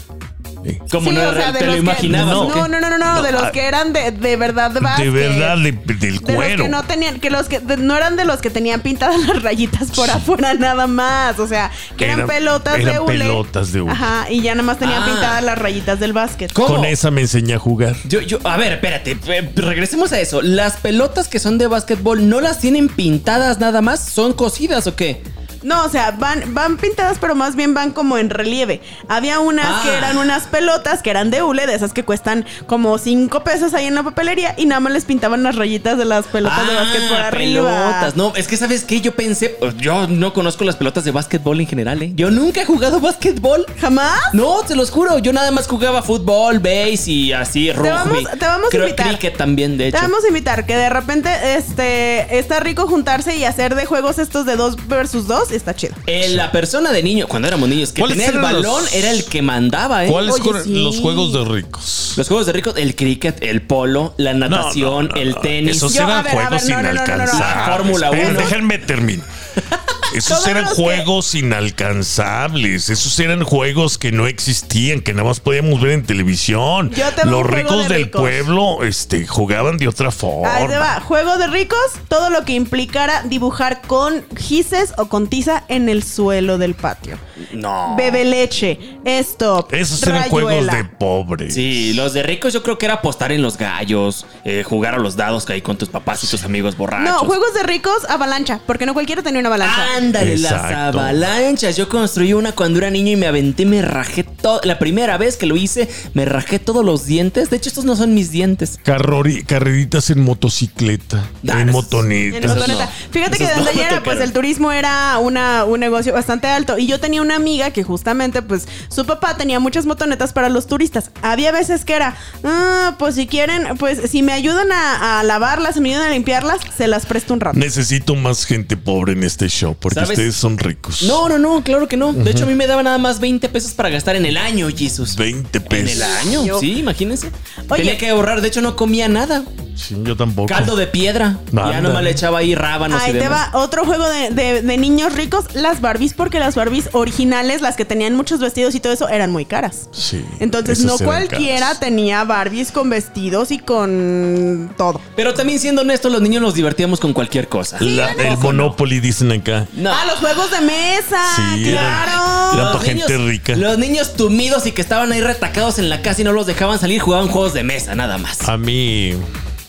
Sí. Como Sí, no o sea, de te lo imaginabas. No, ¿o qué? no, no, no, no, de los ah, que eran de, de verdad de básquet. De verdad, de- del De los cuero. que no tenían, que los que de- no eran de los que tenían pintadas las rayitas por afuera nada más. O sea, que eran, Eran- pelotas de eran hule. pelotas de hule. Ajá, y ya nada más tenían Ah. pintadas las rayitas del básquet. ¿Cómo? Con esa me enseñé a jugar. Yo, yo, a ver, espérate, eh, regresemos a eso. ¿Las pelotas que son de básquetbol no las tienen pintadas nada más? ¿Son cosidas o qué? No, o sea, van, van pintadas, pero más bien van como en relieve. Había unas Ah. que eran unas pelotas que eran de hule, de esas que cuestan como 5 pesos ahí en la papelería, y nada más les pintaban las rayitas de las pelotas de básquet por arriba. Ah, pelotas. No, es que ¿sabes qué? Yo pensé, yo no conozco las pelotas de básquetbol en general, ¿eh? Yo nunca he jugado básquetbol. ¿Jamás? No, te los juro, yo nada más jugaba fútbol, base y así, rugby. vamos- te vamos a Creo invitar. cricket también, de Te hecho. vamos a invitar que de repente este está rico juntarse y hacer de juegos estos de dos versus dos, está chido. Eh, la persona de niño, cuando éramos niños, que ¿Cuáles tenía el balón los- era el que mandaba, ¿eh? ¿Cuáles fueron sí. los juegos de ricos? Los juegos de ricos, el cricket, el polo, la natación, no, no, el tenis. Esos Yo, eran ver, a ver, juegos inalcanzables. La Fórmula Esperen, uno. Déjenme terminar. Esos Todos eran que- juegos inalcanzables. Esos eran juegos que no existían, que nada más podíamos ver en televisión. Yo tengo Los un juego ricos de del ricos. pueblo este, jugaban de otra forma. Ahí va. Juego de ricos, todo lo que implicara dibujar con gises o con tiza en el suelo del patio. No. Bebe leche, stop, Esos eran juegos de pobres. Sí, los de ricos yo creo que era apostar en los gallos, eh, jugar a los dados que hay con tus papás y tus amigos borrachos. No, juegos de ricos, avalancha, porque no cualquiera tenía una avalancha. Ándale, las Exacto. avalanchas. Yo construí una cuando era niño y me aventé, me rajé todo. La primera vez que lo hice, me rajé todos los dientes. De hecho, estos no son mis dientes. Carrori- carreritas en motocicleta, Ah, en motoneta. En motoneta. no. Fíjate que desde no ayer, me pues el turismo era una, un negocio bastante alto. Y yo tenía una amiga que justamente, pues, su papá tenía muchas motonetas para los turistas. Había veces que era, ah, pues si quieren, pues si me ayudan a, a lavarlas, si me ayudan a limpiarlas, se las presto un rato. Necesito más gente pobre en este show, porque ¿Sabes? ustedes son ricos. No, no, no, claro que no. De hecho, a mí me daba nada más 20 pesos para gastar en el año, Jesus. 20 En pesos. el año, Yo- sí, imagínense. Oye. Tenía que ahorrar, de hecho no comía nada. Sí, yo tampoco. Caldo de piedra. Anda. Ya nomás le echaba ahí rábanos Ahí y te demás. va otro juego de, de- de niños ricos, las Barbies, porque las Barbies originales, las que tenían muchos vestidos y todo eso, eran muy caras. Sí. Entonces no cualquiera caras. tenía Barbies con vestidos y con todo. Pero también siendo honestos, los niños nos divertíamos con cualquier cosa. La- el Monopoly dicen acá. No. Ah, los juegos de mesa, Sí, claro. eran gente rica. Los niños tumidos y que estaban ahí retacados en la casa y no los dejaban salir, jugaban juegos de mesa, nada más. A mí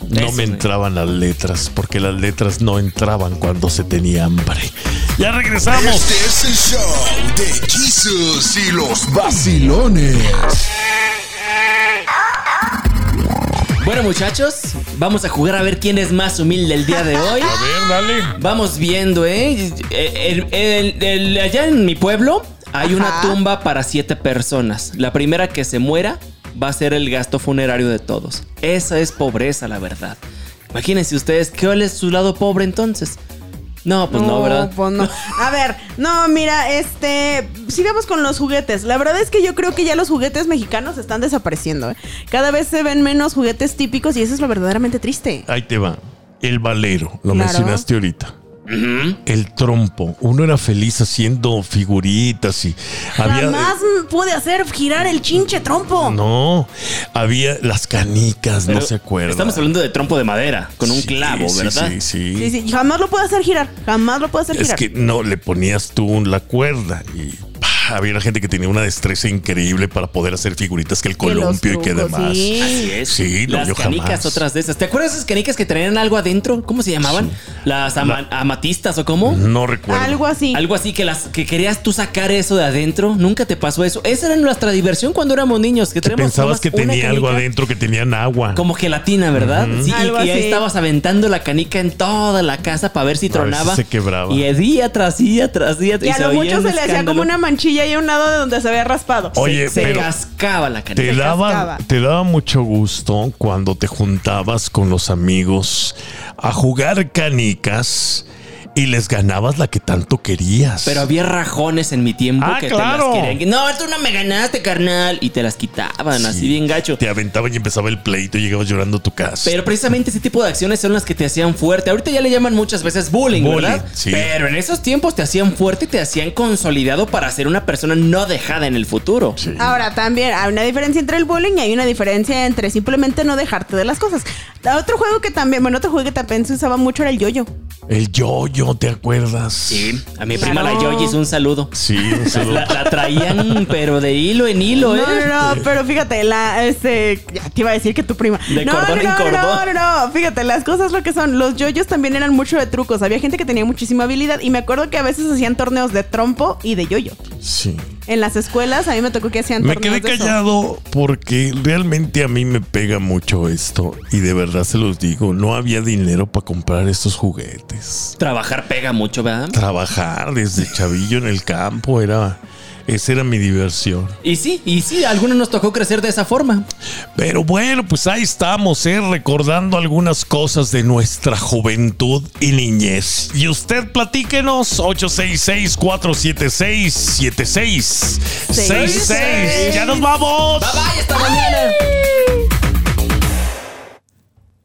no Eso, me güey. entraban las letras, porque las letras no entraban cuando se tenía hambre. Ya regresamos. Este es el show de Jesus y los vacilones. Bueno, muchachos, vamos a jugar a ver quién es más humilde el día de hoy. A ver, dale. Vamos viendo, ¿eh? El- el- el- allá en mi pueblo hay una tumba para siete personas. La primera que se muera va a ser el gasto funerario de todos. Esa es pobreza, la verdad. Imagínense ustedes, ¿cuál es su lado pobre entonces? No, pues no, ¿verdad? pues no. A ver, no, mira, este, sigamos con los juguetes. La verdad es que yo creo que ya los juguetes mexicanos están desapareciendo. ¿eh? Cada vez se ven menos juguetes típicos y eso es lo verdaderamente triste. Ahí te va. El valero, lo Claro. mencionaste ahorita. El trompo. Uno era feliz haciendo figuritas y había. Jamás pude hacer girar el chinche trompo. No, había las canicas, no se acuerda. Estamos hablando de trompo de madera, con un Sí, clavo, sí, ¿verdad? Sí, sí. Sí, sí, jamás lo puedo hacer girar. Jamás lo puedo hacer Es girar. que no, le ponías tú la cuerda y había gente que tenía una destreza increíble para poder hacer figuritas que el columpio y que demás. sí. Así es. Sí, no, las yo canicas, jamás. otras de esas. ¿Te acuerdas de esas canicas que traían algo adentro? ¿Cómo se llamaban? Las ama- amatistas o cómo? No recuerdo. Algo así. Algo así que las que querías tú sacar eso de adentro. Nunca te pasó eso. Esa era nuestra diversión cuando éramos niños. Que pensabas que tenía algo adentro, que tenían agua. Como gelatina, ¿verdad? Sí, y- Algo y, ahí así. estabas aventando la canica en toda la casa para ver si A ver si tronaba. se quebraba. Y día tras día tras día. Y a se lo mucho se le hacía como una manchilla y a un lado de donde se había raspado. Oye, se, se pero cascaba la canica. te se daba, te daba mucho gusto cuando te juntabas con los amigos a jugar canicas y les ganabas la que tanto querías. Pero había rajones en mi tiempo Ah, que claro. te las querían. No, tú no me ganaste, carnal. Y te las quitaban así bien gacho. te aventaban y empezaba el pleito y llegabas llorando a tu casa. Pero precisamente ese tipo de acciones son las que te hacían fuerte. Ahorita ya le llaman muchas veces bullying, Bullying, ¿verdad? sí. Pero en esos tiempos te hacían fuerte y te hacían consolidado para ser una persona no dejada en el futuro. Sí. Ahora también hay una diferencia entre el bullying y hay una diferencia entre simplemente no dejarte de las cosas. Otro juego que también, bueno, otro juego que también se usaba mucho era el yoyo. El yo-yo, ¿te acuerdas? Sí, a mi Claro. prima la Yoyis un saludo. Sí, un La, saludo. la- la traían, pero de hilo en hilo, ¿eh? No, no, no, pero fíjate, la, este, ya te iba a decir que tu prima. De no, cordón no, en no, cordón. no, no, no, fíjate, las cosas lo que son. Los yoyos también eran mucho de trucos. Había gente que tenía muchísima habilidad y me acuerdo que a veces hacían torneos de trompo y de yoyo. Sí. En las escuelas a mí me tocó que hacían Me quedé de eso. callado porque realmente a mí me pega mucho esto y de verdad se los digo, no había dinero para comprar estos juguetes. Trabajar pega mucho, ¿verdad? Trabajar desde chavillo en el campo era esa era mi diversión. Y sí, y sí, a algunos nos tocó crecer de esa forma. Pero bueno, pues ahí estamos, ¿eh? recordando algunas cosas de nuestra juventud y niñez. Y usted platíquenos 866-476-7666. Ya nos vamos. Bye bye, hasta mañana.